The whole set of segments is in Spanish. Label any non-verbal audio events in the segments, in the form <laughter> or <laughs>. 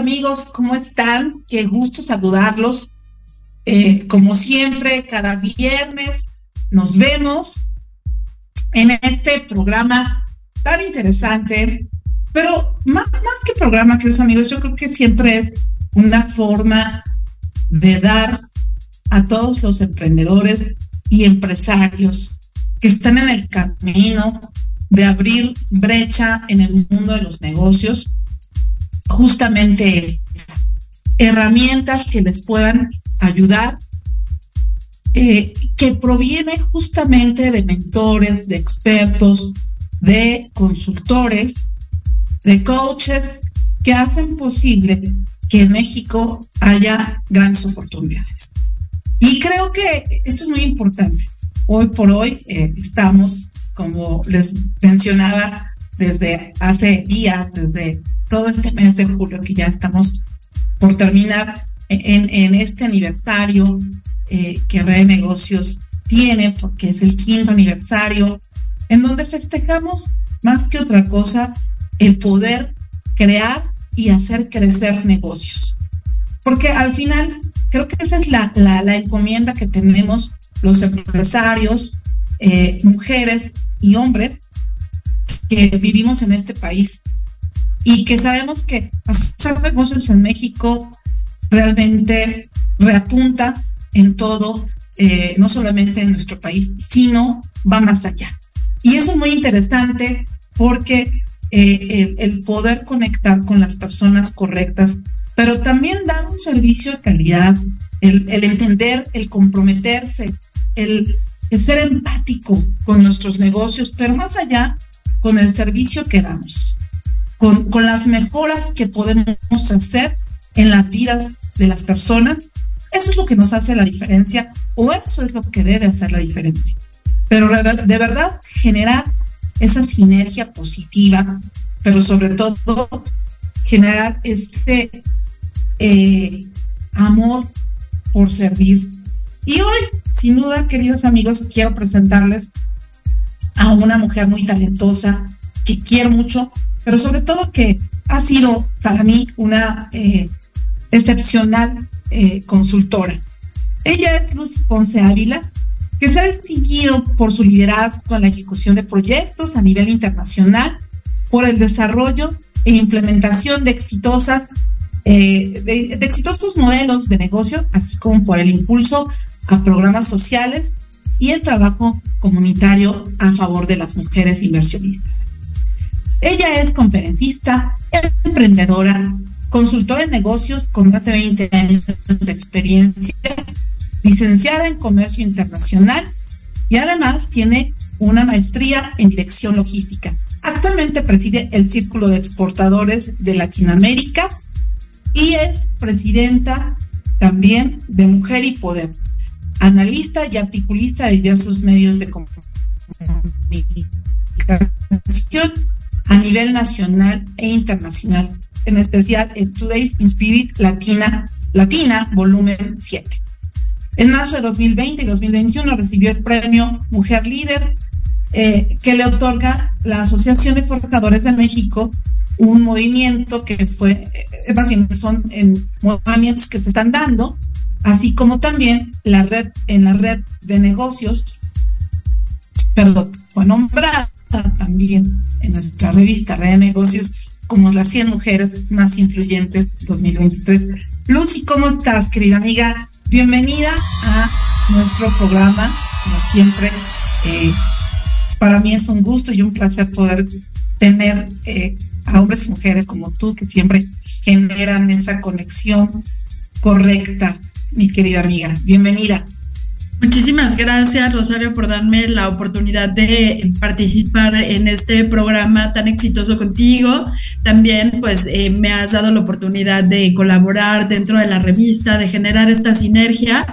Amigos, ¿cómo están? Qué gusto saludarlos. Eh, como siempre, cada viernes nos vemos en este programa tan interesante, pero más, más que programa, queridos amigos, yo creo que siempre es una forma de dar a todos los emprendedores y empresarios que están en el camino de abrir brecha en el mundo de los negocios, justamente es herramientas que les puedan ayudar, eh, que proviene justamente de mentores, de expertos, de consultores, de coaches que hacen posible que en México haya grandes oportunidades. Y creo que esto es muy importante. Hoy por hoy eh, estamos, como les mencionaba, desde hace días, desde todo este mes de julio que ya estamos por terminar en, este aniversario eh, que Red de Negocios tiene, porque es el quinto aniversario, en donde festejamos más que otra cosa el poder crear y hacer crecer negocios. Porque al final creo que esa es la, la, encomienda que tenemos los empresarios, eh, mujeres y hombres que vivimos en este país y que sabemos que hacer negocios en México realmente reapunta en todo, eh, no solamente en nuestro país, sino va más allá. Y eso es muy interesante porque eh, el, poder conectar con las personas correctas, pero también dar un servicio de calidad, el, entender, el comprometerse, el, el, ser empático con nuestros negocios, pero más allá con el servicio que damos, con, con las mejoras que podemos hacer en las vidas de las personas. Eso es lo que nos hace la diferencia o eso es lo que debe hacer la diferencia. Pero de verdad generar esa sinergia positiva, pero sobre todo generar este eh, amor por servir. Y hoy, sin duda, queridos amigos, quiero presentarles a una mujer muy talentosa que quiero mucho, pero sobre todo que ha sido para mí una eh, excepcional eh, consultora. Ella es Luz Ponce Ávila, que se ha distinguido por su liderazgo en la ejecución de proyectos a nivel internacional, por el desarrollo e implementación de exitosas eh, de, exitosos modelos de negocio, así como por el impulso a programas sociales y el trabajo comunitario a favor de las mujeres inversionistas. Ella es conferencista, emprendedora, consultora en negocios con más de 20 años de experiencia licenciada en Comercio Internacional y además tiene una maestría en Dirección Logística. Actualmente preside el Círculo de Exportadores de Latinoamérica y es presidenta también de Mujer y Poder, analista y articulista de diversos medios de comunicación a nivel nacional e internacional, en especial en Today's in Spirit Latina, Latina volumen 7. En marzo de 2020 y 2021 recibió el premio Mujer Líder eh, que le otorga la Asociación de Forjadores de México, un movimiento que fue, eh, más bien son en movimientos que se están dando, así como también la red, en la red de negocios, perdón, fue nombrada también en nuestra revista Red de Negocios como las 100 mujeres más influyentes 2023. Lucy, ¿cómo estás, querida amiga? Bienvenida a nuestro programa, como siempre. Eh, para mí es un gusto y un placer poder tener eh, a hombres y mujeres como tú que siempre generan esa conexión correcta, mi querida amiga. Bienvenida. Muchísimas gracias, Rosario, por darme la oportunidad de participar en este programa tan exitoso contigo. También, pues, eh, me has dado la oportunidad de colaborar dentro de la revista, de generar esta sinergia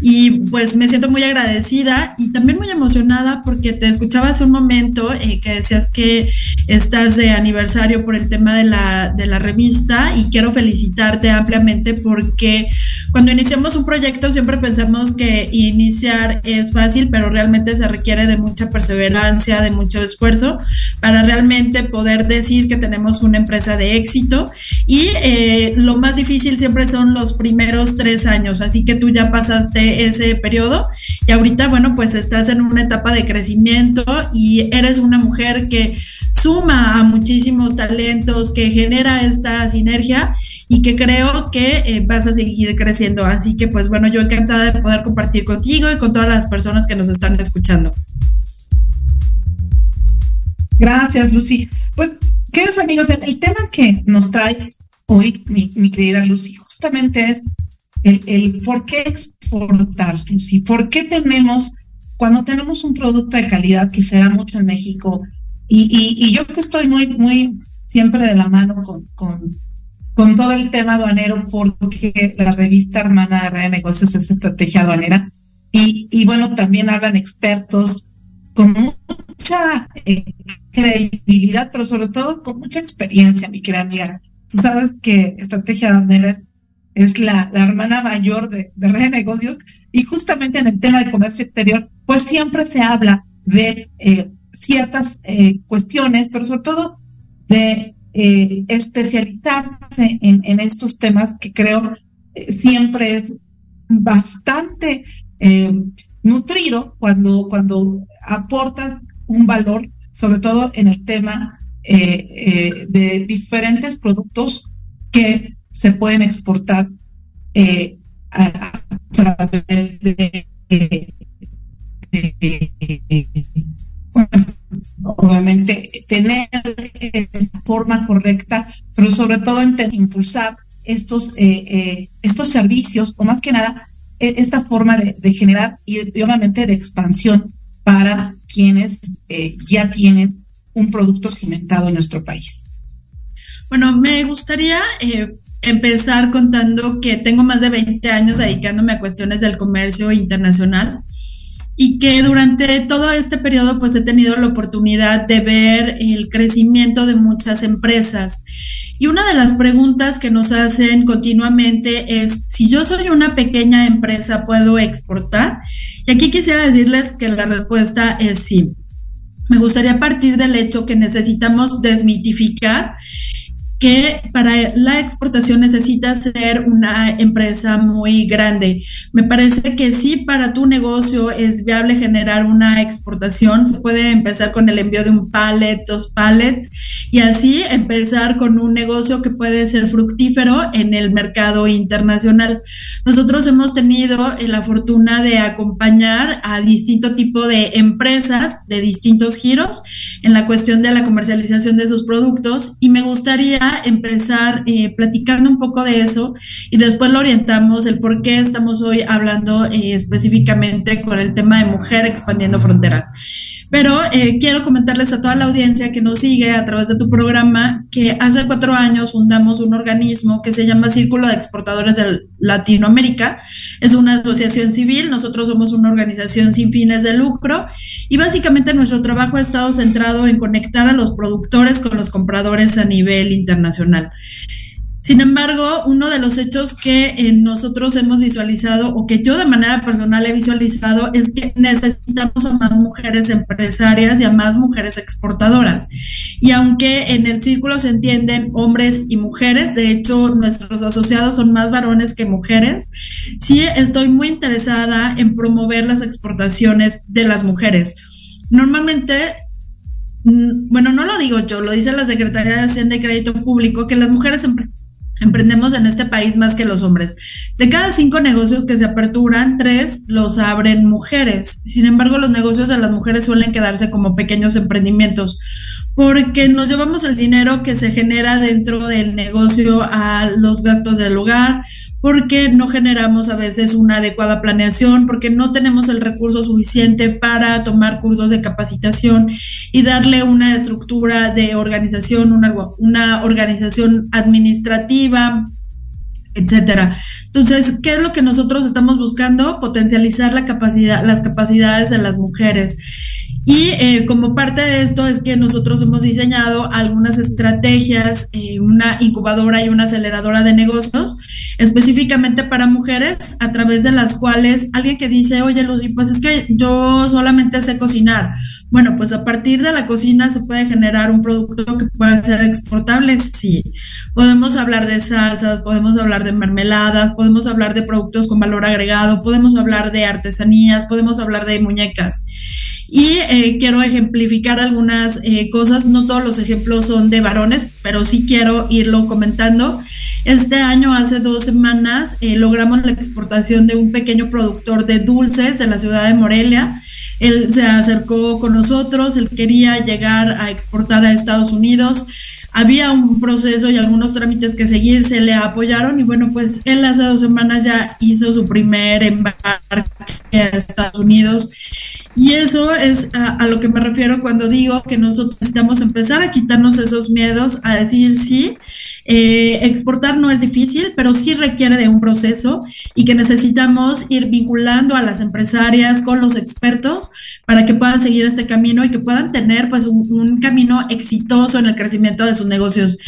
y pues me siento muy agradecida y también muy emocionada porque te escuchaba hace un momento eh, que decías que estás de aniversario por el tema de la, de la revista y quiero felicitarte ampliamente porque cuando iniciamos un proyecto siempre pensamos que iniciar es fácil, pero realmente se requiere de mucha perseverancia, de mucho esfuerzo para realmente poder decir que tenemos una empresa de éxito. Y eh, lo más difícil siempre son los primeros tres años, así que tú ya pasaste ese periodo y ahorita, bueno, pues estás en una etapa de crecimiento y eres una mujer que suma a muchísimos talentos, que genera esta sinergia y que creo que eh, vas a seguir creciendo. Así que pues bueno, yo encantada de poder compartir contigo y con todas las personas que nos están escuchando. Gracias, Lucy. Pues, queridos amigos, el, tema que nos trae hoy mi, querida Lucy justamente es el, el por qué exportar, Lucy. ¿Por qué tenemos, cuando tenemos un producto de calidad que se da mucho en México, y, y, y yo que estoy muy, muy siempre de la mano con, con con todo el tema aduanero porque la revista hermana de Negocios es Estrategia Aduanera. Y, y bueno, también hablan expertos con mucha eh, credibilidad, pero sobre todo con mucha experiencia, mi querida amiga. Tú sabes que Estrategia Aduanera es, la, la, hermana mayor de, de Red de Negocios y justamente en el tema de comercio exterior, pues siempre se habla de eh, ciertas eh, cuestiones, pero sobre todo de eh, especializarse en, estos temas que creo eh, siempre es bastante eh, nutrido cuando, cuando aportas un valor, sobre todo en el tema de diferentes productos que se pueden exportar a, través de, obviamente tener esa forma correcta, pero sobre todo impulsar estos, eh, eh, estos servicios, o más que nada, e, esta forma de, generar y, obviamente de expansión para quienes eh, ya tienen un producto cimentado en nuestro país. Bueno, me gustaría empezar contando que tengo más de 20 años dedicándome a cuestiones del comercio internacional y que durante todo este periodo pues he tenido la oportunidad de ver el crecimiento de muchas empresas. Y una de las preguntas que nos hacen continuamente es, si yo soy una pequeña empresa, ¿puedo exportar? Y aquí quisiera decirles que la respuesta es sí. Me gustaría partir del hecho que necesitamos desmitificar que para la exportación necesita ser una empresa muy grande. Me parece que sí para tu negocio es viable generar una exportación, se puede empezar con el envío de un pallet, dos pallets y así empezar con un negocio que puede ser fructífero en el mercado internacional. Nosotros hemos tenido la fortuna de acompañar a distinto tipo de empresas de distintos giros en la cuestión de la comercialización de sus productos y me gustaría empezar eh, platicando un poco de eso y después lo orientamos el por qué estamos hoy hablando eh, específicamente con el tema de mujer expandiendo fronteras. Pero eh, quiero comentarles a toda la audiencia que nos sigue a través de tu programa que hace cuatro años fundamos un organismo que se llama Círculo de Exportadores de Latinoamérica. Es una asociación civil, nosotros somos una organización sin fines de lucro y básicamente nuestro trabajo ha estado centrado en conectar a los productores con los compradores a nivel internacional. Sin embargo, uno de los hechos que eh, nosotros hemos visualizado o que yo de manera personal he visualizado es que necesitamos a más mujeres empresarias y a más mujeres exportadoras. Y aunque en el círculo se entienden hombres y mujeres, de hecho nuestros asociados son más varones que mujeres, sí estoy muy interesada en promover las exportaciones de las mujeres. Normalmente mm, bueno, no lo digo yo, lo dice la Secretaría de Hacienda y Crédito Público, que las mujeres Emprendemos en este país más que los hombres. De cada cinco negocios que se aperturan, tres los abren mujeres. Sin embargo, los negocios de las mujeres suelen quedarse como pequeños emprendimientos porque nos llevamos el dinero que se genera dentro del negocio a los gastos del hogar, porque no generamos a veces una adecuada planeación, porque no tenemos el recurso suficiente para tomar cursos de capacitación y darle una estructura de organización, una, organización administrativa, etcétera. Entonces, ¿qué es lo que nosotros estamos buscando? Potencializar la capacidad, las capacidades de las mujeres. Y eh, como parte de esto es que nosotros hemos diseñado algunas estrategias, eh, una incubadora y una aceleradora de negocios específicamente para mujeres, a través de las cuales alguien que dice, oye Lucy, pues es que yo solamente sé cocinar. Bueno, pues a partir de la cocina se puede generar un producto que pueda ser exportable, sí. Podemos hablar de salsas, podemos hablar de mermeladas, podemos hablar de productos con valor agregado, podemos hablar de artesanías, podemos hablar de muñecas. Y eh, quiero ejemplificar algunas eh, cosas, no todos los ejemplos son de varones, pero sí quiero irlo comentando. Este año, hace dos semanas, eh, logramos la exportación de un pequeño productor de dulces de la ciudad de Morelia. Él se acercó con nosotros, él quería llegar a exportar a Estados Unidos. Había un proceso y algunos trámites que seguir, se le apoyaron y bueno, pues él hace dos semanas ya hizo su primer embarque a Estados Unidos y eso es a, lo que me refiero cuando digo que nosotros necesitamos empezar a quitarnos esos miedos, a decir sí. Eh, exportar no es difícil, pero sí requiere de un proceso y que necesitamos ir vinculando a las empresarias con los expertos para que puedan seguir este camino y que puedan tener pues un camino exitoso en el crecimiento de sus negocios.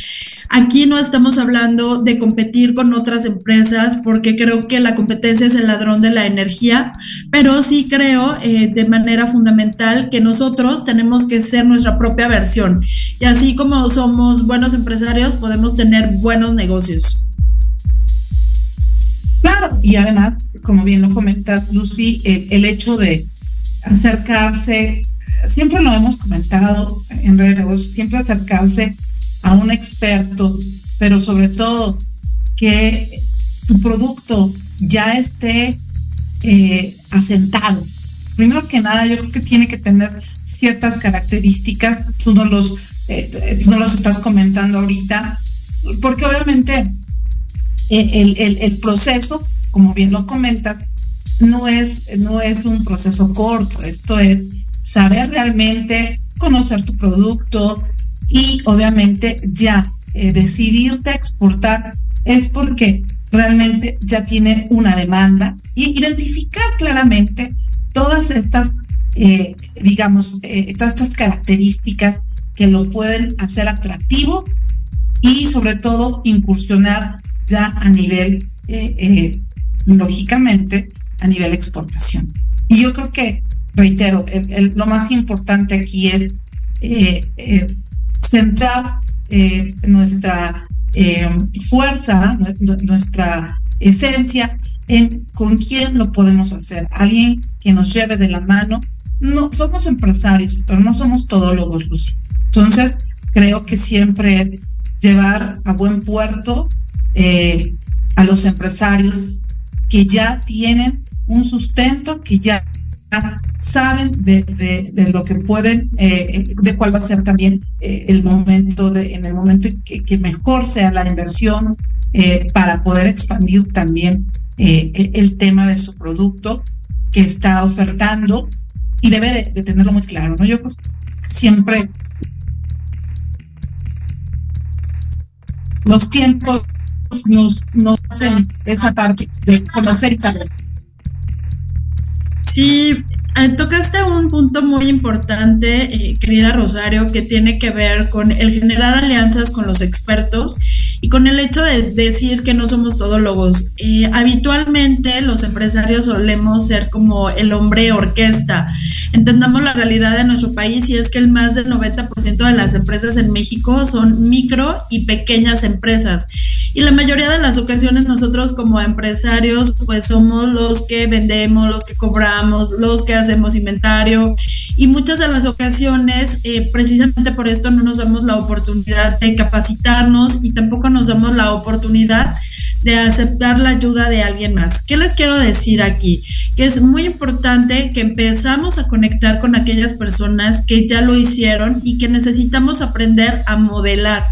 Aquí no estamos hablando de competir con otras empresas porque creo que la competencia es el ladrón de la energía, pero sí creo eh, de manera fundamental que nosotros tenemos que ser nuestra propia versión. Y así como somos buenos empresarios, podemos tener buenos negocios. Claro, y además, como bien lo comentas, Lucy, el, hecho de acercarse, siempre lo hemos comentado en redes de negocios, siempre acercarse a un experto, pero sobre todo que tu producto ya esté eh, asentado. Primero que nada, yo creo que tiene que tener ciertas características, tú no los, eh, no los estás comentando ahorita, porque obviamente eh, el, el, proceso, como bien lo comentas, no es, no es un proceso corto, esto es saber realmente conocer tu producto, y obviamente ya eh, decidirte a exportar es porque realmente ya tiene una demanda y identificar claramente todas estas, eh, digamos, eh, todas estas características que lo pueden hacer atractivo y sobre todo incursionar ya a nivel, lógicamente, a nivel exportación. Y yo creo que, reitero, lo más importante aquí es centrar eh, nuestra eh, fuerza, nuestra esencia en con quién lo podemos hacer. Alguien que nos lleve de la mano. No, somos empresarios, pero no somos todólogos, Lucy. Entonces, creo que siempre es llevar a buen puerto eh, a los empresarios que ya tienen un sustento, que ya saben de, lo que pueden, eh, de cuál va a ser también eh, el momento, de, en el momento que, mejor sea la inversión eh, para poder expandir también el tema de su producto que está ofertando y debe de, tenerlo muy claro, ¿no? Yo siempre los tiempos nos, nos hacen esa parte de conocer y saber. Sí, eh, tocaste un punto muy importante, eh, querida Rosario, que tiene que ver con el generar alianzas con los expertos y con el hecho de decir que no somos todólogos. Eh, habitualmente los empresarios solemos ser como el hombre orquesta. Entendamos la realidad de nuestro país y es que el más del 90% de las empresas en México son micro y pequeñas empresas. Y la mayoría de las ocasiones nosotros como empresarios pues somos los que vendemos, los que cobramos, los que hacemos inventario y muchas de las ocasiones eh, precisamente por esto no nos damos la oportunidad de capacitarnos y tampoco nos damos la oportunidad de aceptar la ayuda de alguien más. ¿Qué les quiero decir aquí? Que es muy importante que empezamos a conectar con aquellas personas que ya lo hicieron y que necesitamos aprender a modelar.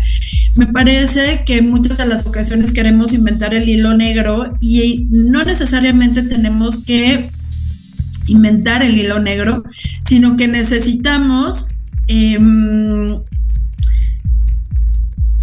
Me parece que en muchas de las ocasiones queremos inventar el hilo negro y no necesariamente tenemos que inventar el hilo negro, sino que necesitamos em,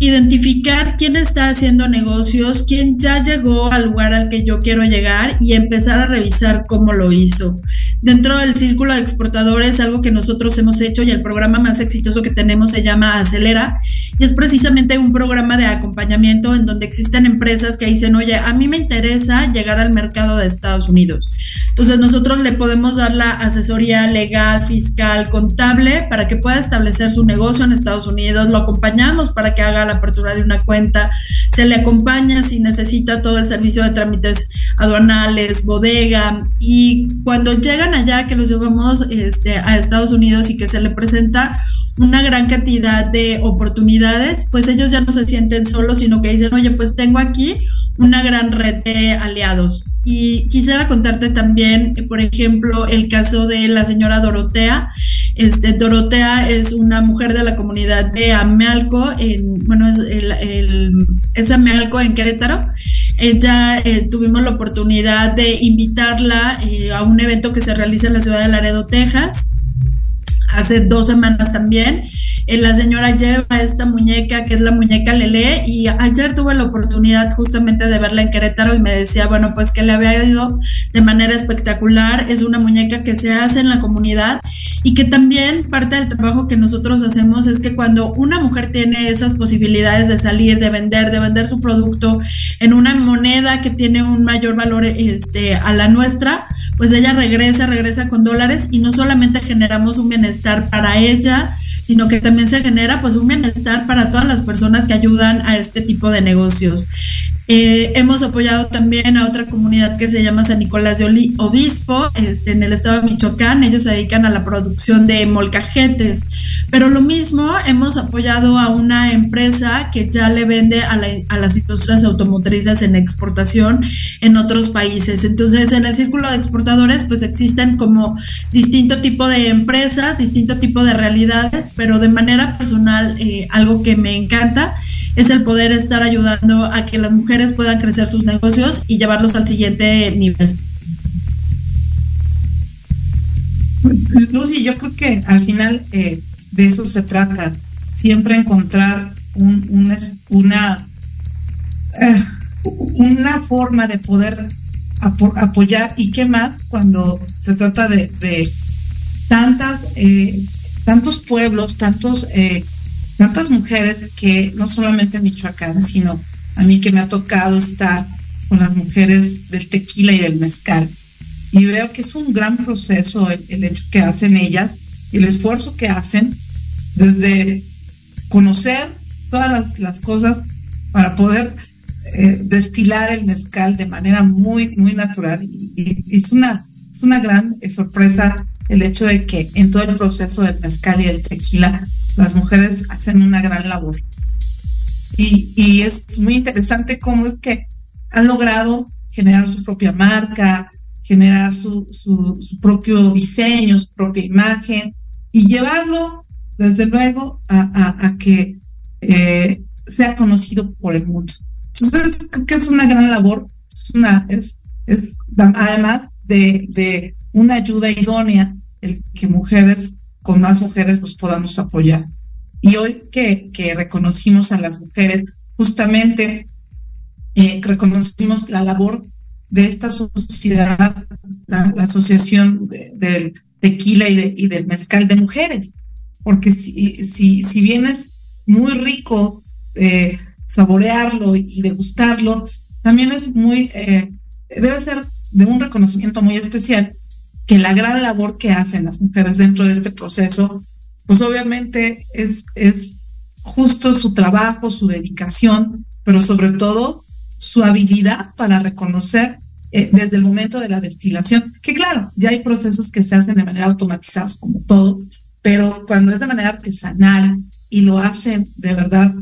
identificar quién está haciendo negocios, quién ya llegó al lugar al que yo quiero llegar y empezar a revisar cómo lo hizo. Dentro del círculo de exportadores, algo que nosotros hemos hecho y el programa más exitoso que tenemos se llama Acelera y es precisamente un programa de acompañamiento en donde existen empresas que dicen, oye, a mí me interesa llegar al mercado de Estados Unidos. Entonces nosotros le podemos dar la asesoría legal, fiscal, contable para que pueda establecer su negocio en Estados Unidos, lo acompañamos para que haga la apertura de una cuenta, se le acompaña si necesita todo el servicio de trámites aduanales, bodega. Y cuando llegan allá que los llevamos este, a Estados Unidos y que se le presenta una gran cantidad de oportunidades, pues ellos ya no se sienten solos, sino que dicen, oye, pues tengo aquí una gran red de aliados. Y quisiera contarte también, por ejemplo, el caso de la señora Dorotea. Este, Dorotea es una mujer de la comunidad de Amealco, en, bueno, es, el, es Amealco en Querétaro. Ella eh, tuvimos la oportunidad de invitarla eh, a un evento que se realiza en la ciudad de Laredo, Texas hace dos semanas también. Eh, la señora lleva esta muñeca que es la muñeca Lele y ayer tuve la oportunidad justamente de verla en Querétaro y me decía, bueno, pues que le había ido de manera espectacular. Es una muñeca que se hace en la comunidad y que también parte del trabajo que nosotros hacemos es que cuando una mujer tiene esas posibilidades de salir, de vender, de vender su producto en una moneda que tiene un mayor valor este, a la nuestra, pues ella regresa, regresa con dólares y no solamente generamos un bienestar para ella, sino que también se genera pues un bienestar para todas las personas que ayudan a este tipo de negocios. Eh, hemos apoyado también a otra comunidad que se llama San Nicolás de Obispo, este, en el estado de Michoacán. Ellos se dedican a la producción de molcajetes. Pero lo mismo, hemos apoyado a una empresa que ya le vende a, a las industrias automotrices en exportación en otros países. Entonces, en el círculo de exportadores, pues existen como distinto tipo de empresas, distinto tipo de realidades, pero de manera personal, eh, algo que me encanta es el poder estar ayudando a que las mujeres puedan crecer sus negocios y llevarlos al siguiente nivel. Lucy, yo creo que al final eh, de eso se trata, siempre encontrar un, una, una, eh, una forma de poder apoyar y qué más cuando se trata de, tantas, eh, tantos pueblos, tantos tantas mujeres que no solamente en Michoacán, sino a mí que me ha tocado estar con las mujeres del tequila y del mezcal. Y veo que es un gran proceso el, hecho que hacen ellas y el esfuerzo que hacen desde conocer todas las, cosas para poder eh, destilar el mezcal de manera muy, muy natural. Y, es, una, es una gran sorpresa el hecho de que en todo el proceso del mezcal y del tequila las mujeres hacen una gran labor. Y, es muy interesante cómo es que han logrado generar su propia marca, generar su, propio diseño, su propia imagen y llevarlo, desde luego, a, que eh, sea conocido por el mundo. Entonces, creo que es una gran labor, es una, es, es además de, de una ayuda idónea el que mujeres con más mujeres nos podamos apoyar. Y hoy que, reconocimos a las mujeres, justamente eh, reconocimos la labor de esta sociedad, la, Asociación del Tequila y, del Mezcal de Mujeres, porque si, si, si bien es muy rico eh, saborearlo y degustarlo, también es muy, eh, debe ser de un reconocimiento muy especial que la gran labor que hacen las mujeres dentro de este proceso, pues obviamente es, es justo su trabajo, su dedicación, pero sobre todo su habilidad para reconocer eh, desde el momento de la destilación, que claro, ya hay procesos que se hacen de manera automatizada como todo, pero cuando es de manera artesanal y lo hacen de verdad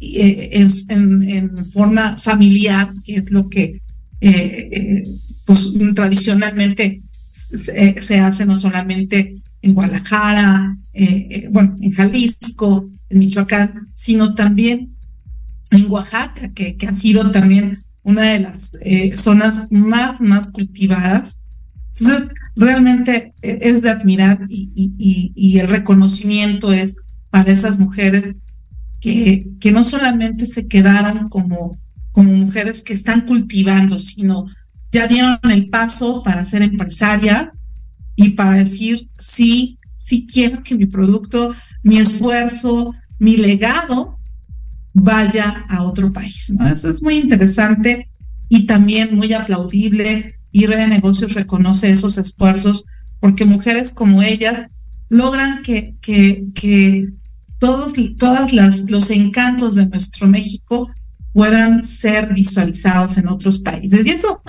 eh, en, forma familiar, que es lo que eh, pues, tradicionalmente se, hace no solamente en Guadalajara, eh, eh, bueno, en Jalisco, en Michoacán, sino también en Oaxaca, que, ha sido también una de las eh, zonas más, más cultivadas. Entonces, realmente es de admirar y, y, el reconocimiento es para esas mujeres que, que no solamente se quedaron como, como mujeres que están cultivando, sino ya dieron el paso para ser empresaria y para decir, sí, sí quiero que mi producto, mi esfuerzo, mi legado vaya a otro país. ¿no? Eso es muy interesante y también muy aplaudible y Red de Negocios reconoce esos esfuerzos porque mujeres como ellas logran que, que, que todos todas las, los encantos de nuestro México puedan ser visualizados en otros países. Y eso,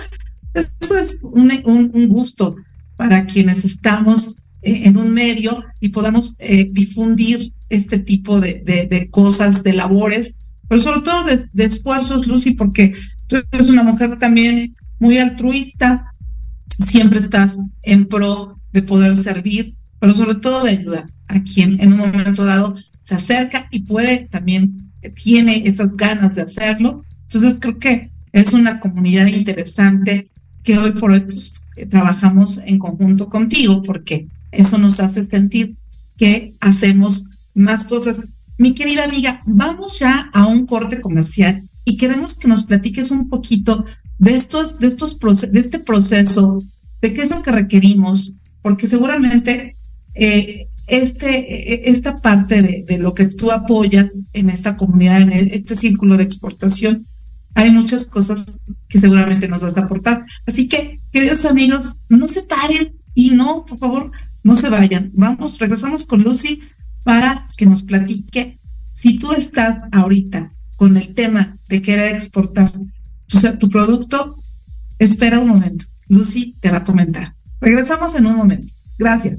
eso es un, un, gusto para quienes estamos eh, en un medio y podamos eh, difundir este tipo de, de, de, cosas, de labores, pero sobre todo de, de esfuerzos, Lucy, porque tú eres una mujer también muy altruista, siempre estás en pro de poder servir, pero sobre todo de ayudar a quien en un momento dado se acerca y puede también, tiene esas ganas de hacerlo. Entonces creo que es una comunidad interesante que hoy por hoy pues, trabajamos en conjunto contigo porque eso nos hace sentir que hacemos más cosas. Mi querida amiga, vamos ya a un corte comercial y queremos que nos platiques un poquito de estos, de estos de este proceso, de qué es lo que requerimos, porque seguramente eh, este, e, esta parte de, de, lo que tú apoyas en esta comunidad, en este círculo de exportación, hay muchas cosas que seguramente nos vas a aportar. Así que, queridos amigos, no se paren y no, por favor, no se vayan. Vamos, regresamos con Lucy para que nos platique si tú estás ahorita con el tema de querer exportar tu, tu producto, espera un momento. Lucy te va a comentar. Regresamos en un momento. Gracias.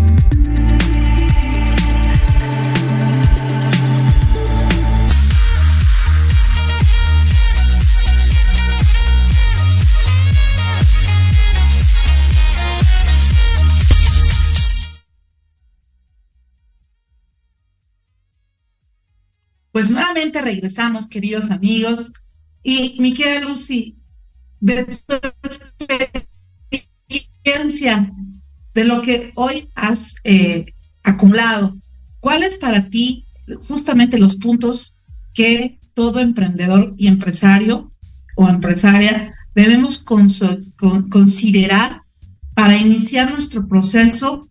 Pues nuevamente regresamos, queridos amigos. Y mi querida Lucy, de tu experiencia, de lo que hoy has eh, acumulado, ¿cuáles para ti justamente los puntos que todo emprendedor y empresario o empresaria debemos considerar para iniciar nuestro proceso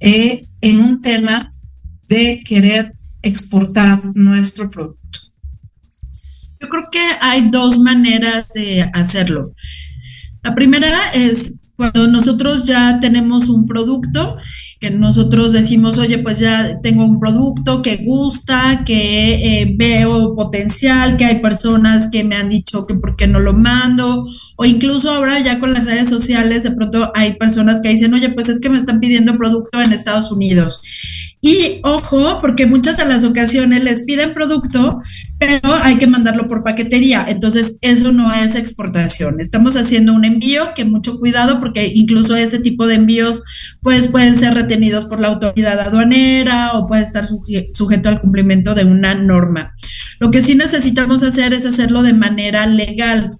eh, en un tema de querer exportar nuestro producto? Yo creo que hay dos maneras de hacerlo. La primera es cuando nosotros ya tenemos un producto, que nosotros decimos, oye, pues ya tengo un producto que gusta, que eh, veo potencial, que hay personas que me han dicho que por qué no lo mando, o incluso ahora ya con las redes sociales, de pronto hay personas que dicen, oye, pues es que me están pidiendo producto en Estados Unidos y ojo, porque muchas de las ocasiones les piden producto, pero hay que mandarlo por paquetería. Entonces, eso no es exportación. Estamos haciendo un envío que mucho cuidado porque incluso ese tipo de envíos pues, pueden ser retenidos por la autoridad aduanera o puede estar sujeto al cumplimiento de una norma. Lo que sí necesitamos hacer es hacerlo de manera legal.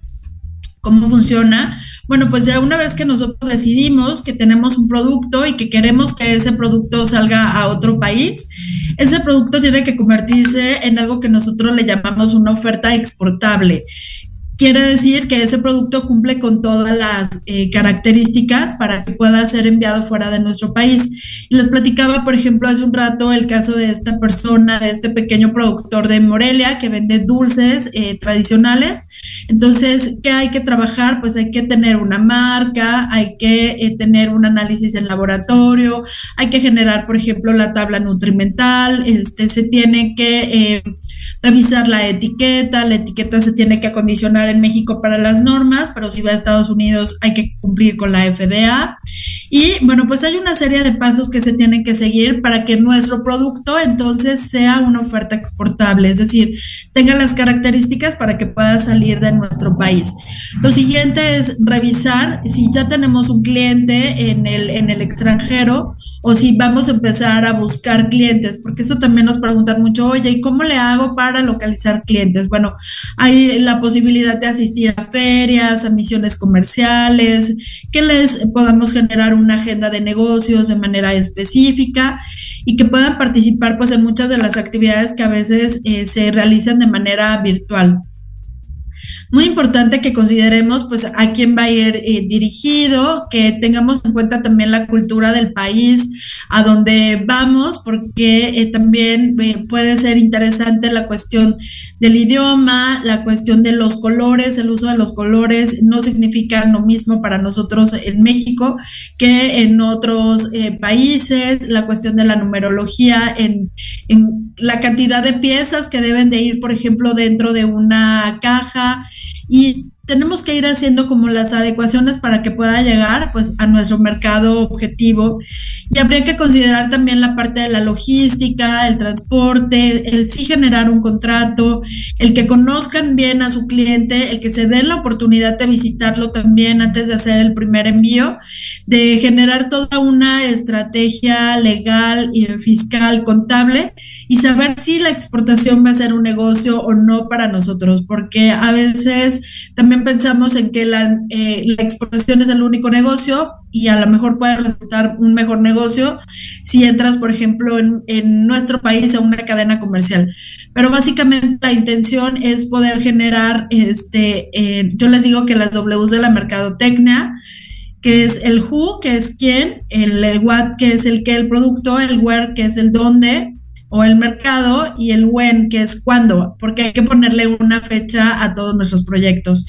¿Cómo funciona? Bueno, pues ya una vez que nosotros decidimos que tenemos un producto y que queremos que ese producto salga a otro país, ese producto tiene que convertirse en algo que nosotros le llamamos una oferta exportable. Quiere decir que ese producto cumple con todas las eh, características para que pueda ser enviado fuera de nuestro país. Y les platicaba, por ejemplo, hace un rato el caso de esta persona, de este pequeño productor de Morelia que vende dulces eh, tradicionales. Entonces, ¿qué hay que trabajar? Pues hay que tener una marca, hay que eh, tener un análisis en laboratorio, hay que generar, por ejemplo, la tabla nutrimental, este, se tiene que revisar la etiqueta, la etiqueta se tiene que acondicionar en México para las normas, pero si va a Estados Unidos hay que cumplir con la FDA. Y bueno, pues hay una serie de pasos que se tienen que seguir para que nuestro producto entonces sea una oferta exportable, es decir, tenga las características para que pueda salir de nuestro país. Lo siguiente es revisar si ya tenemos un cliente en el, en el extranjero o si vamos a empezar a buscar clientes, porque eso también nos preguntan mucho, oye, ¿y cómo le hago para localizar clientes? Bueno, hay la posibilidad de asistir a ferias, a misiones comerciales, que les podamos generar una agenda de negocios de manera específica y que puedan participar pues en muchas de las actividades que a veces eh, se realizan de manera virtual muy importante que consideremos pues a quién va a ir eh, dirigido, que tengamos en cuenta también la cultura del país a donde vamos, porque eh, también eh, puede ser interesante la cuestión del idioma, la cuestión de los colores, el uso de los colores no significa lo mismo para nosotros en México que en otros países, la cuestión de la numerología, en, en la cantidad de piezas que deben de ir, por ejemplo, dentro de una caja, y tenemos que ir haciendo como las adecuaciones para que pueda llegar pues a nuestro mercado objetivo. Y habría que considerar también la parte de la logística, el transporte, el sí generar un contrato, el que conozcan bien a su cliente, el que se den la oportunidad de visitarlo también antes de hacer el primer envío, de generar toda una estrategia legal y fiscal contable y saber si la exportación va a ser un negocio o no para nosotros, porque a veces también pensamos en que eh, la, exportación es el único negocio y a lo mejor puede resultar un mejor negocio si entras, por ejemplo, en, nuestro país a una cadena comercial. Pero básicamente la intención es poder generar, este, eh, yo les digo que las Ws de la mercadotecnia, que es el who, que es quién, el, el what, que es el que el producto, el where, que es el dónde, o el mercado y el when, que es cuándo, porque hay que ponerle una fecha a todos nuestros proyectos.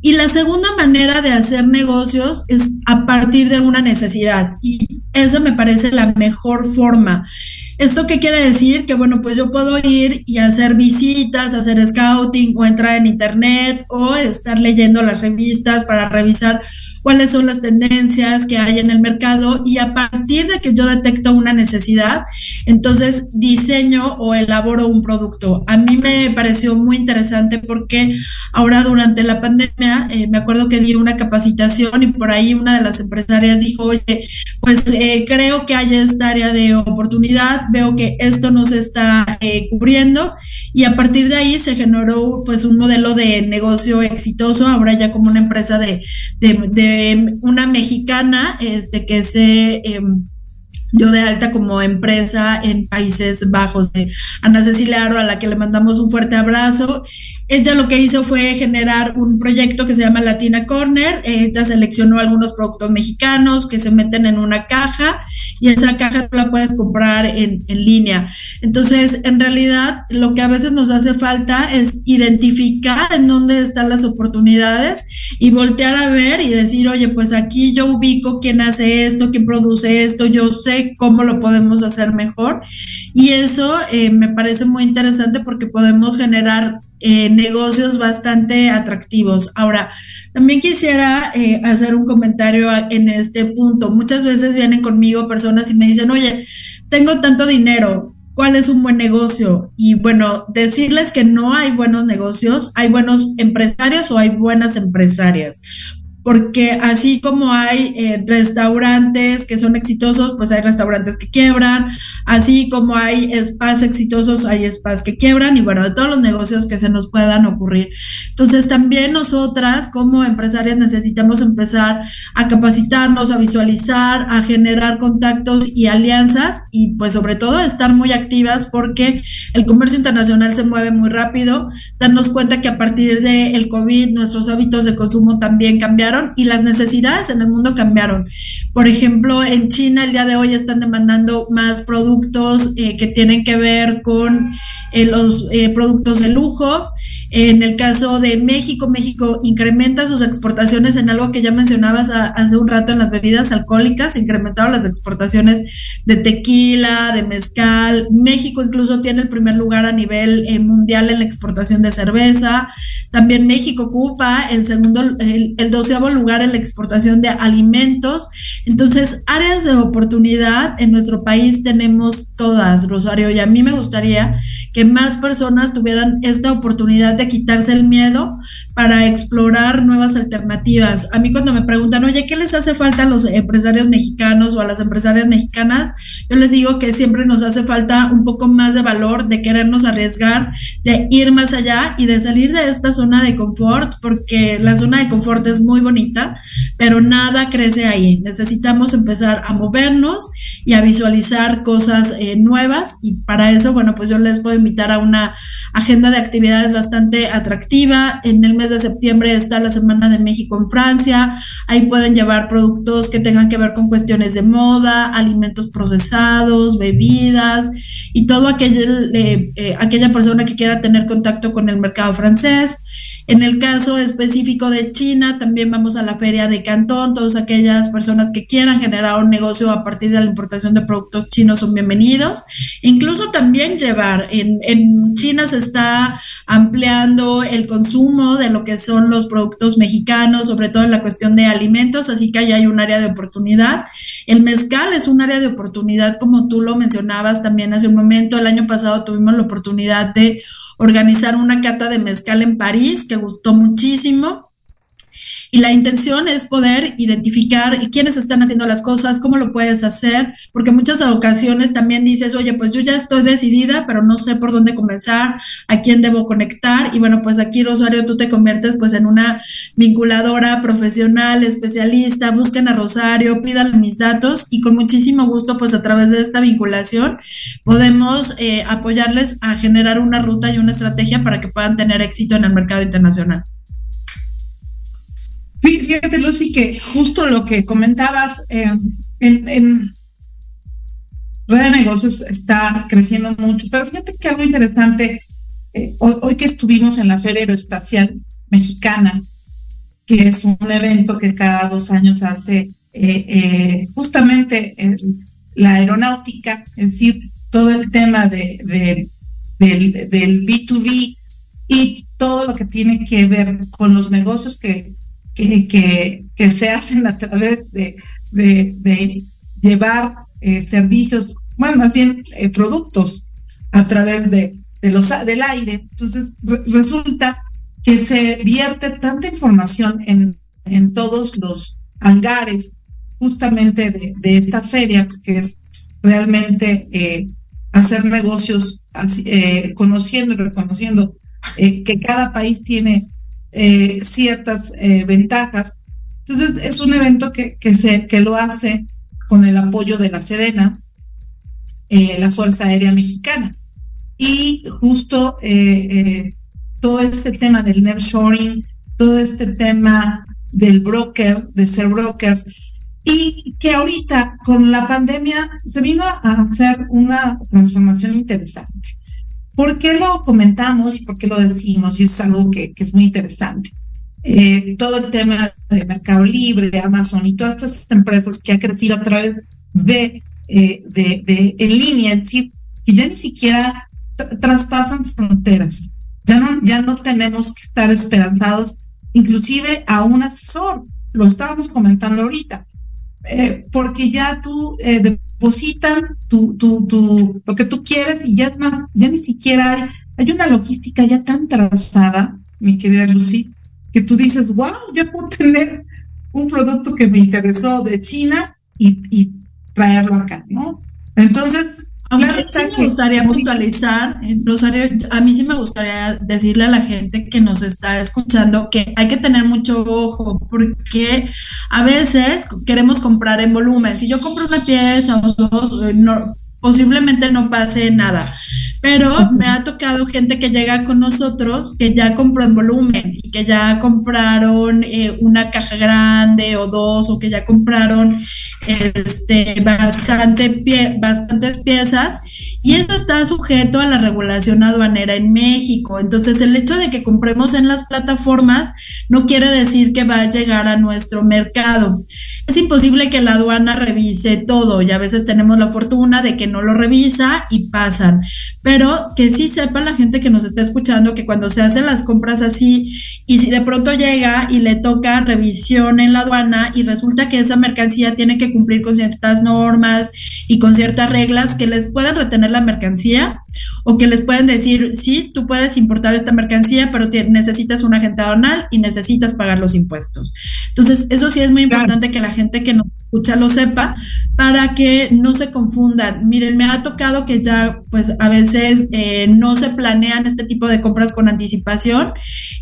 Y la segunda manera de hacer negocios es a partir de una necesidad. Y esa me parece la mejor forma. ¿Esto qué quiere decir? Que bueno, pues yo puedo ir y hacer visitas, hacer scouting o entrar en internet o estar leyendo las revistas para revisar cuáles son las tendencias que hay en el mercado y a partir de que yo detecto una necesidad, entonces diseño o elaboro un producto. A mí me pareció muy interesante porque ahora durante la pandemia, eh, me acuerdo que di una capacitación y por ahí una de las empresarias dijo, oye, pues eh, creo que hay esta área de oportunidad, veo que esto no se está eh, cubriendo y a partir de ahí se generó pues un modelo de negocio exitoso, ahora ya como una empresa de, una mexicana este, que se... Em, dio de alta como empresa en Países Bajos de Ana Cecilia Aro, a la que le mandamos un fuerte abrazo ella lo que hizo fue generar un proyecto que se llama Latina Corner. Ella seleccionó algunos productos mexicanos que se meten en una caja y esa caja la puedes comprar en, en, línea. Entonces, en realidad, lo que a veces nos hace falta es identificar en dónde están las oportunidades y voltear a ver y decir, oye, pues aquí yo ubico quién hace esto, quién produce esto, yo sé cómo lo podemos hacer mejor. Y eso eh, me parece muy interesante porque podemos generar eh, negocios bastante atractivos. Ahora, también quisiera eh, hacer un comentario en este punto. Muchas veces vienen conmigo personas y me dicen, oye, tengo tanto dinero, ¿cuál es un buen negocio? Y bueno, decirles que no hay buenos negocios, hay buenos empresarios o hay buenas empresarias porque así como hay eh, restaurantes que son exitosos, pues hay restaurantes que quiebran, así como hay spas exitosos, hay spas que quiebran y bueno, de todos los negocios que se nos puedan ocurrir. Entonces también nosotras como empresarias necesitamos empezar a capacitarnos, a visualizar, a generar contactos y alianzas y pues sobre todo estar muy activas porque el comercio internacional se mueve muy rápido, darnos cuenta que a partir del el COVID nuestros hábitos de consumo también cambiaron y las necesidades en el mundo cambiaron. Por ejemplo, en China el día de hoy están demandando más productos eh, que tienen que ver con eh, los eh, productos de lujo. En el caso de México, México incrementa sus exportaciones en algo que ya mencionabas hace un rato en las bebidas alcohólicas, incrementaron las exportaciones de tequila, de mezcal. México incluso tiene el primer lugar a nivel mundial en la exportación de cerveza. También México ocupa el segundo, el doceavo lugar en la exportación de alimentos. Entonces, áreas de oportunidad en nuestro país tenemos todas, Rosario, y a mí me gustaría que más personas tuvieran esta oportunidad de quitarse el miedo para explorar nuevas alternativas. A mí cuando me preguntan, oye, ¿qué les hace falta a los empresarios mexicanos o a las empresarias mexicanas? Yo les digo que siempre nos hace falta un poco más de valor, de querernos arriesgar, de ir más allá y de salir de esta zona de confort, porque la zona de confort es muy bonita, pero nada crece ahí. Necesitamos empezar a movernos y a visualizar cosas eh, nuevas y para eso, bueno, pues yo les puedo invitar a una agenda de actividades bastante atractiva. En el mes de septiembre está la Semana de México en Francia. Ahí pueden llevar productos que tengan que ver con cuestiones de moda, alimentos procesados, bebidas y todo aquel, eh, eh, aquella persona que quiera tener contacto con el mercado francés. En el caso específico de China, también vamos a la feria de Cantón. Todas aquellas personas que quieran generar un negocio a partir de la importación de productos chinos son bienvenidos. Incluso también llevar, en, China se está ampliando el consumo de lo que son los productos mexicanos, sobre todo en la cuestión de alimentos, así que ahí hay un área de oportunidad. El mezcal es un área de oportunidad, como tú lo mencionabas también hace un momento. El año pasado tuvimos la oportunidad de organizar una cata de mezcal en París que gustó muchísimo. Y la intención es poder identificar quiénes están haciendo las cosas, cómo lo puedes hacer, porque muchas ocasiones también dices, oye, pues yo ya estoy decidida, pero no sé por dónde comenzar, a quién debo conectar. Y bueno, pues aquí, Rosario, tú te conviertes pues en una vinculadora profesional, especialista, busquen a Rosario, pidan mis datos y con muchísimo gusto, pues a través de esta vinculación podemos eh, apoyarles a generar una ruta y una estrategia para que puedan tener éxito en el mercado internacional. Fíjate, Lucy, que justo lo que comentabas eh, en, Red de Negocios está creciendo mucho, pero fíjate que algo interesante, eh, hoy, que estuvimos en la Feria Aeroespacial Mexicana, que es un evento que cada dos años hace justamente la aeronáutica, es decir, todo el tema de, del, del B2B y todo lo que tiene que ver con los negocios que, que, que, se hacen a través de, de, llevar eh, servicios, bueno, más bien eh, productos a través de, de los, del aire. Entonces, resulta que se vierte tanta información en, en todos los hangares justamente de, de esta feria, que es realmente eh, hacer negocios eh, conociendo y reconociendo eh, que cada país tiene eh, ciertas ventajas. Entonces es un evento que, que, se, que lo hace con el apoyo de la Sedena, la Fuerza Aérea Mexicana. Y justo todo este tema del nearshoring, todo este tema del broker, de ser brokers, y que ahorita con la pandemia se vino a hacer una transformación interesante. ¿Por qué lo comentamos y por qué lo decimos? Y es algo que, es muy interesante. Eh, todo el tema de Mercado Libre, Amazon y todas estas empresas que ha crecido a través de, eh, de, en línea, es decir, que ya ni siquiera traspasan fronteras. Ya no, ya no tenemos que estar esperanzados, inclusive a un asesor. Lo estábamos comentando ahorita eh, porque ya tú eh, depositan tu, tu, tu, lo que tú quieres y ya es más, ya ni siquiera hay, hay una logística ya tan trazada, mi querida Lucy, que tú dices, wow, ya puedo tener un producto que me interesó de China y, y traerlo acá, ¿no? Entonces, aunque sí me gustaría puntualizar, eh, Rosario, a mí sí me gustaría decirle a la gente que nos está escuchando que hay que tener mucho ojo porque a veces queremos comprar en volumen. Si yo compro una pieza o dos, eh, no, posiblemente no pase nada. Pero me ha tocado gente que llega con nosotros que ya compró en volumen y que ya compraron eh, una caja grande o dos o que ya compraron este, bastante pie, bastantes piezas y eso está sujeto a la regulación aduanera en México. Entonces, el hecho de que compremos en las plataformas no quiere decir que va a llegar a nuestro mercado. Es imposible que la aduana revise todo y a veces tenemos la fortuna de que no lo revisa y pasan. Pero que sí sepa la gente que nos está escuchando que cuando se hacen las compras así y si de pronto llega y le toca revisión en la aduana y resulta que esa mercancía tiene que cumplir con ciertas normas y con ciertas reglas que les pueden retener la mercancía o que les pueden decir, sí, tú puedes importar esta mercancía, pero necesitas un agente aduanal y necesitas pagar los impuestos. Entonces, eso sí es muy importante que la gente que nos escucha lo sepa para que no se confundan. Miren, me ha tocado que ya, pues a veces eh, no se planean este tipo de compras con anticipación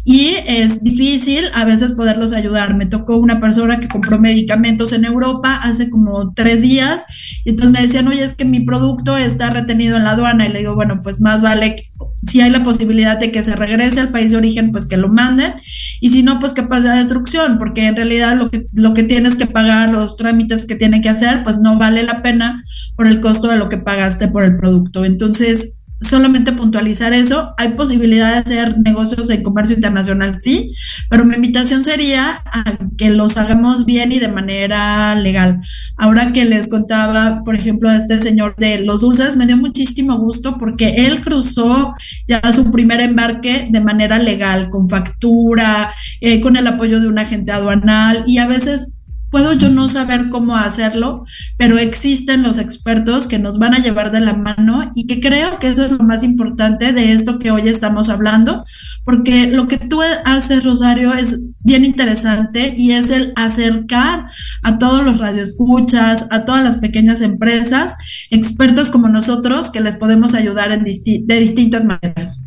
y es difícil a veces poderlos ayudar. Me tocó una persona que compró medicamentos en Europa hace como tres días y entonces me decían, oye, es que mi producto está retenido en la aduana y le digo, bueno, pues más vale, si hay la posibilidad de que se regrese al país de origen, pues que lo manden, y si no, pues que pase a destrucción, porque en realidad lo que, lo que tienes que pagar, los trámites que tienen que hacer, pues no vale la pena por el costo de lo que pagaste por el producto. Entonces, solamente puntualizar eso. Hay posibilidad de hacer negocios en comercio internacional, sí, pero mi invitación sería a que los hagamos bien y de manera legal. Ahora que les contaba, por ejemplo, a este señor de los dulces, me dio muchísimo gusto porque él cruzó ya su primer embarque de manera legal, con factura, eh, con el apoyo de un agente aduanal y a veces puedo yo no saber cómo hacerlo, pero existen los expertos que nos van a llevar de la mano y que creo que eso es lo más importante de esto que hoy estamos hablando, porque lo que tú haces, Rosario, es bien interesante y es el acercar a todos los radioescuchas, a todas las pequeñas empresas, expertos como nosotros que les podemos ayudar en de distintas maneras.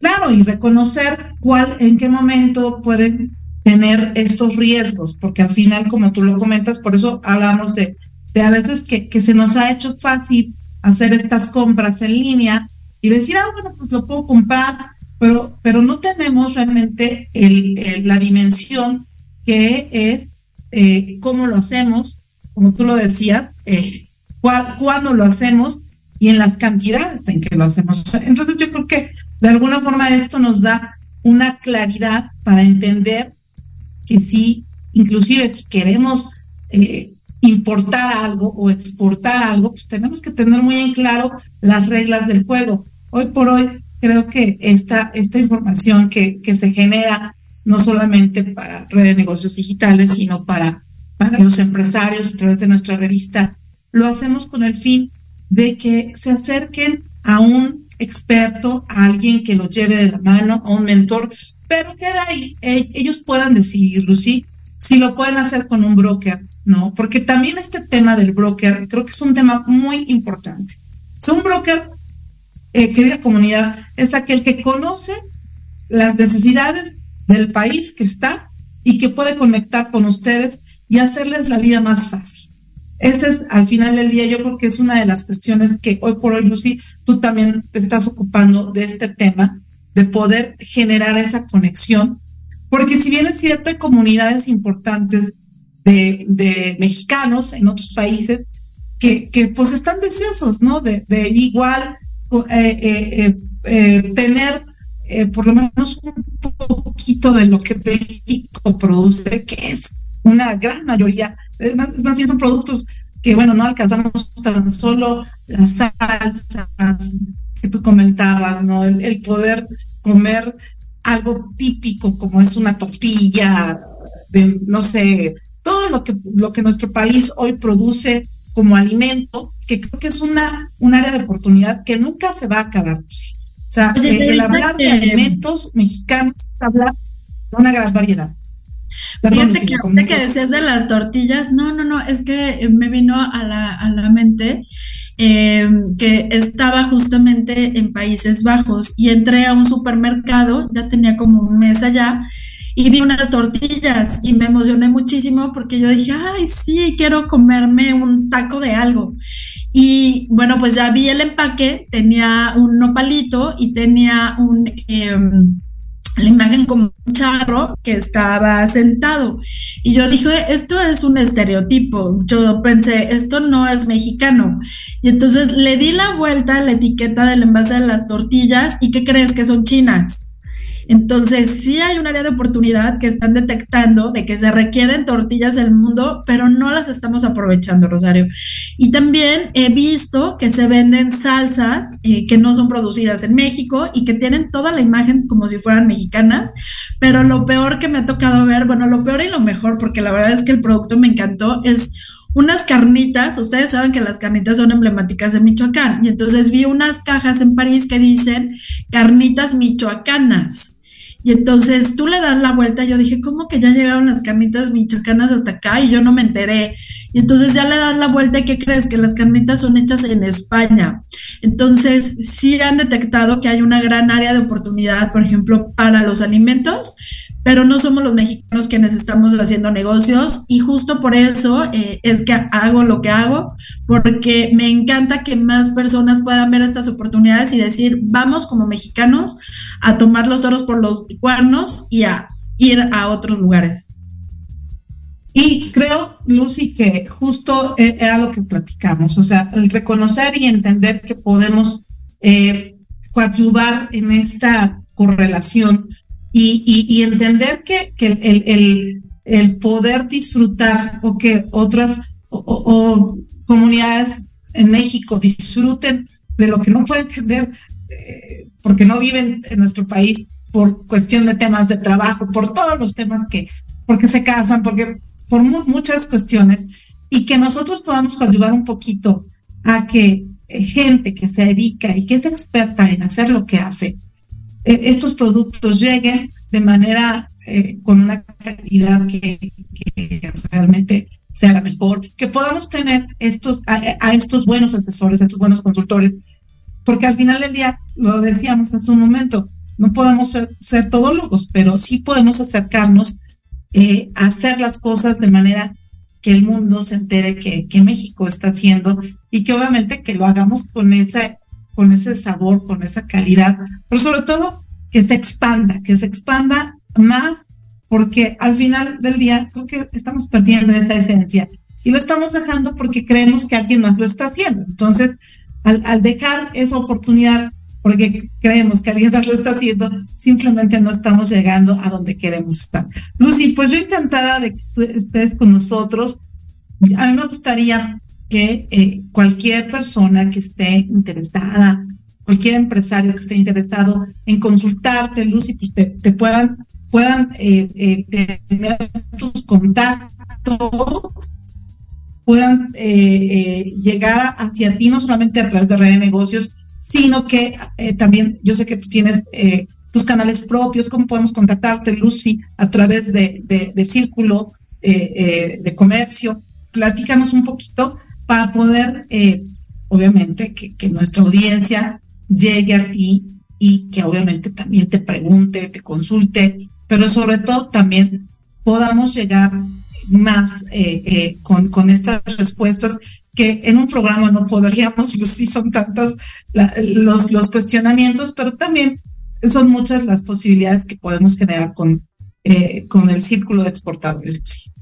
Claro, y reconocer cuál, en qué momento pueden tener estos riesgos, porque al final, como tú lo comentas, por eso hablamos de, de a veces que, que se nos ha hecho fácil hacer estas compras en línea y decir, ah, bueno, pues lo puedo comprar, pero, pero no tenemos realmente el, la dimensión que es eh, cómo lo hacemos, como tú lo decías, eh, cuándo lo hacemos y en las cantidades en que lo hacemos. Entonces yo creo que de alguna forma esto nos da una claridad para entender que sí, inclusive si queremos eh, importar algo o exportar algo, pues tenemos que tener muy en claro las reglas del juego. Hoy por hoy creo que esta, esta información que, que se genera no solamente para redes de negocios digitales, sino para, para los empresarios a través de nuestra revista, lo hacemos con el fin de que se acerquen a un experto, a alguien que lo lleve de la mano, a un mentor, pero que ahí eh, ellos puedan decidirlo, ¿sí? Si lo pueden hacer con un broker, ¿no? Porque también este tema del broker creo que es un tema muy importante. O un broker, eh, querida comunidad, es aquel que conoce las necesidades del país que está y que puede conectar con ustedes y hacerles la vida más fácil. Ese es, al final del día, yo creo que es una de las cuestiones que hoy por hoy, Lucy, tú también te estás ocupando de este tema, de poder generar esa conexión, porque si bien es cierto, hay comunidades importantes de, mexicanos en otros países que, que, pues están deseosos, ¿no? De, de igual eh, eh, eh, tener por lo menos un poquito de lo que México produce, que es una gran mayoría, más, más bien son productos que, bueno, no alcanzamos tan solo las salsas que tú comentabas, ¿no? El, poder comer algo típico como es una tortilla, de, no sé, todo lo que, lo que nuestro país hoy produce como alimento, que creo que es una, un área de oportunidad que nunca se va a acabar. O sea, el, hablar de alimentos mexicanos, hablar de una gran variedad. Fíjate que que decías de las tortillas, no, no, no, es que me vino a la, a la mente eh, que estaba justamente en Países Bajos y entré a un supermercado, ya tenía como un mes allá, y vi unas tortillas y me emocioné muchísimo porque yo dije, ay, sí, quiero comerme un taco de algo. Y bueno, pues ya vi el empaque, tenía un nopalito y tenía un... Em, la imagen como un charro que estaba sentado. Y yo dije, esto es un estereotipo. Yo pensé, esto no es mexicano. Y entonces le di la vuelta a la etiqueta del envase de las tortillas y ¿qué crees que son chinas? Entonces, sí hay un área de oportunidad que están detectando de que se requieren tortillas en el mundo, pero no las estamos aprovechando, Rosario. Y también he visto que se venden salsas eh, que no son producidas en México y que tienen toda la imagen como si fueran mexicanas, pero lo peor que me ha tocado ver, bueno, lo peor y lo mejor, porque la verdad es que el producto me encantó, es unas carnitas, ustedes saben que las carnitas son emblemáticas de Michoacán, y entonces vi unas cajas en París que dicen carnitas michoacanas. Y entonces tú le das la vuelta, yo dije, ¿cómo que ya llegaron las carnitas michoacanas hasta acá? Y yo no me enteré. Y entonces ya le das la vuelta y ¿qué crees? Que las carnitas son hechas en España. Entonces sí han detectado que hay una gran área de oportunidad, por ejemplo, para los alimentos, pero no somos los mexicanos quienes estamos haciendo negocios y justo por eso eh, es que hago lo que hago, porque me encanta que más personas puedan ver estas oportunidades y decir, vamos como mexicanos a tomar los toros por los cuernos y a ir a otros lugares. Y creo, Lucy, que justo e-, era lo que platicamos, o sea, el reconocer y entender que podemos eh, coadyuvar en esta correlación y, entender que, el, el, poder disfrutar o que otras o, comunidades en México disfruten de lo que no pueden entender eh, porque no viven en nuestro país por cuestión de temas de trabajo, por todos los temas que, porque se casan, porque por muchas cuestiones, y que nosotros podamos ayudar un poquito a que eh, gente que se dedica y que es experta en hacer lo que hace, estos productos lleguen de manera eh, con una calidad que, realmente sea la mejor, que podamos tener estos a, estos buenos asesores, a estos buenos consultores, porque al final del día, lo decíamos hace un momento, no podemos ser, todólogos, pero sí podemos acercarnos eh, a hacer las cosas de manera que el mundo se entere que, que México está haciendo y que obviamente que lo hagamos con esa con ese sabor, con esa calidad, pero sobre todo que se expanda, que se expanda más, porque al final del día creo que estamos perdiendo esa esencia y lo estamos dejando porque creemos que alguien más lo está haciendo. Entonces, al, dejar esa oportunidad porque creemos que alguien más lo está haciendo, simplemente no estamos llegando a donde queremos estar. Lucy, pues yo encantada de que estés con nosotros. A mí me gustaría que eh, cualquier persona que esté interesada, cualquier empresario que esté interesado en consultarte, Lucy, pues te, puedan, puedan eh, eh, tener tus contactos puedan llegar hacia ti, no solamente a través de red de negocios, sino que también yo sé que tú tienes tus canales propios, cómo podemos contactarte, Lucy, a través de, del círculo de comercio. Platícanos un poquito para poder, obviamente, que, nuestra audiencia llegue a ti y que obviamente también te pregunte, te consulte, pero sobre todo también podamos llegar más eh, eh, con, estas respuestas que en un programa no podríamos, <laughs> pues sí son tantos los, cuestionamientos, pero también son muchas las posibilidades que podemos generar con, eh, con el círculo de exportadores.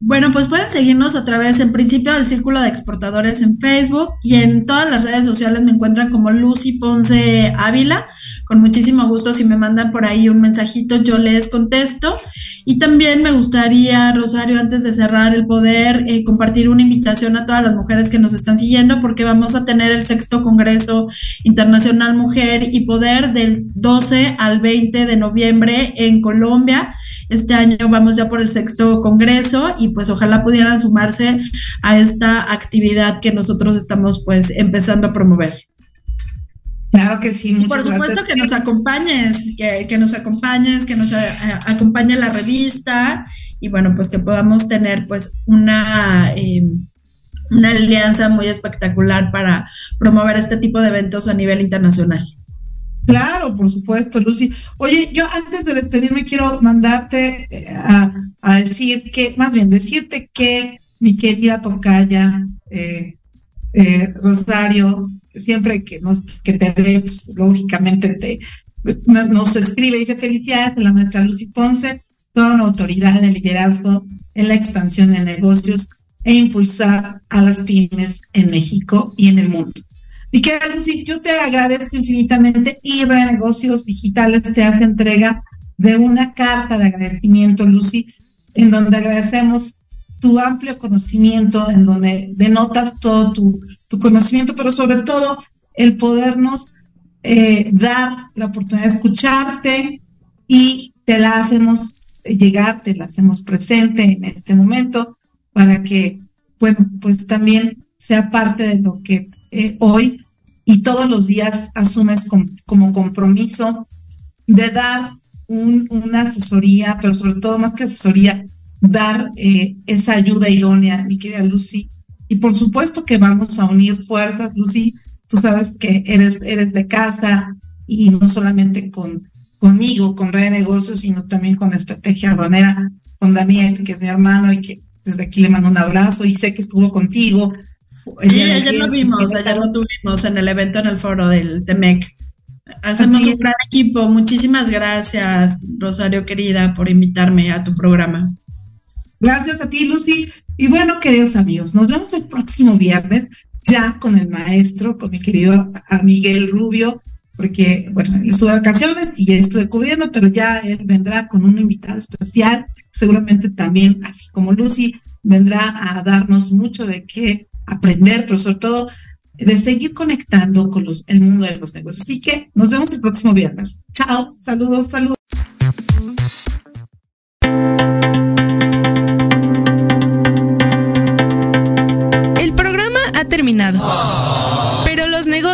Bueno, pues pueden seguirnos a través, en principio, del Círculo de Exportadores en Facebook y en todas las redes sociales me encuentran como Lucy Ponce Ávila. Con muchísimo gusto, si me mandan por ahí un mensajito, yo les contesto. Y también me gustaría, Rosario, antes de cerrar el poder, eh, compartir una invitación a todas las mujeres que nos están siguiendo, porque vamos a tener el sexto Congreso Internacional Mujer y Poder del 12 al 20 de noviembre en Colombia. Este año vamos ya por el sexto congreso y pues ojalá pudieran sumarse a esta actividad que nosotros estamos pues empezando a promover. Claro que sí, muchas Por supuesto que nos acompañes, que, nos acompañes, que nos acompañe la revista y bueno, pues que podamos tener pues una, em, una alianza muy espectacular para promover este tipo de eventos a nivel internacional. Claro, por supuesto, Lucy. Oye, yo antes de despedirme quiero mandarte eh, a, decir que, más bien decirte que mi querida tocaya, eh, eh, Rosario, siempre que, nos, que te ve, pues, lógicamente te, nos escribe y dice felicidades a la maestra Lucy Ponce, toda una autoridad de liderazgo en la expansión de negocios e impulsar a las pymes en México y en el mundo. Y que Lucy, yo te agradezco infinitamente y Renegocios Digitales te hace entrega de una carta de agradecimiento, Lucy, en donde agradecemos tu amplio conocimiento, en donde denotas todo tu, tu conocimiento, pero sobre todo el podernos eh, dar la oportunidad de escucharte y te la hacemos llegar, te la hacemos presente en este momento para que, bueno, pues también sea parte de lo que eh, hoy y todos los días asumes como compromiso de dar una asesoría, pero sobre todo más que asesoría, dar eh, esa ayuda idónea, mi querida Lucy. Y por supuesto que vamos a unir fuerzas, Lucy. Tú sabes que eres, eres de casa y no solamente con, conmigo, con Red de Negocios, sino también con Estrategia Aduanera, con Daniel, que es mi hermano y que desde aquí le mando un abrazo y sé que estuvo contigo, Sí, ayer lo vimos, ayer lo tuvimos en el evento en el foro del TEMEC. Hacemos un gran equipo. Muchísimas gracias, Rosario querida, por invitarme a tu programa. Gracias a ti, Lucy. Y bueno, queridos amigos, nos vemos el próximo viernes ya con el maestro, con mi querido Miguel Rubio, porque, bueno, él estuvo de vacaciones y ya estuve cubriendo, pero ya él vendrá con un invitado especial, seguramente también, así como Lucy, vendrá a darnos mucho de qué aprender, pero sobre todo de seguir conectando con los, el mundo de los negocios. Así que nos vemos el próximo viernes. Chao, saludos, saludos. El programa ha terminado.